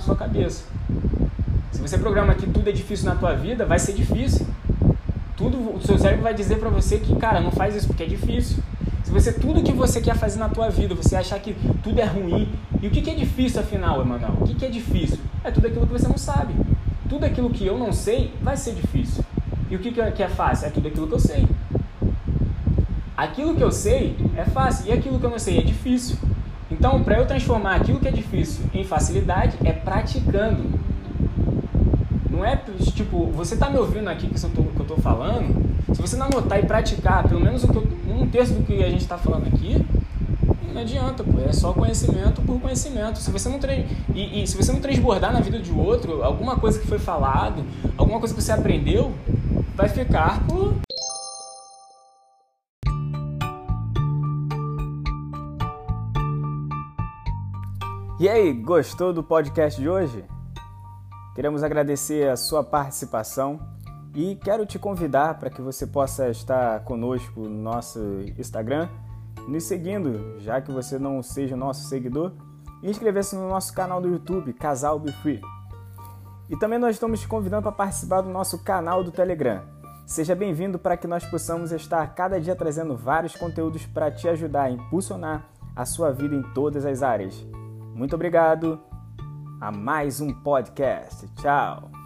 sua cabeça. Se você programa que tudo é difícil na tua vida, vai ser difícil. Tudo, o seu cérebro vai dizer para você que, cara, não faz isso porque é difícil. Se você tudo que você quer fazer na tua vida, você achar que tudo é ruim, e o que, que é difícil afinal, Emanuel? O que, que é difícil? É tudo aquilo que você não sabe. Tudo aquilo que eu não sei vai ser difícil. E o que, que é, que é fácil? É tudo aquilo que eu sei. Aquilo que eu sei é fácil e aquilo que eu não sei é difícil. Então, para eu transformar aquilo que é difícil em facilidade, é praticando. Não é tipo, você está me ouvindo aqui que eu estou falando, se você não anotar e praticar pelo menos um terço do que a gente está falando aqui, não adianta, pô, é só conhecimento por conhecimento. Se você não e, e, se você não transbordar na vida de outro, alguma coisa que foi falado, alguma coisa que você aprendeu, vai ficar por E aí, gostou do podcast de hoje? Queremos agradecer a sua participação e quero te convidar para que você possa estar conosco no nosso Instagram, nos seguindo, já que você não seja nosso seguidor, e inscrever-se no nosso canal do YouTube, Casal Be Free. E também nós estamos te convidando para participar do nosso canal do Telegram. Seja bem-vindo para que nós possamos estar cada dia trazendo vários conteúdos para te ajudar a impulsionar a sua vida em todas as áreas. Muito obrigado a mais um podcast. Tchau!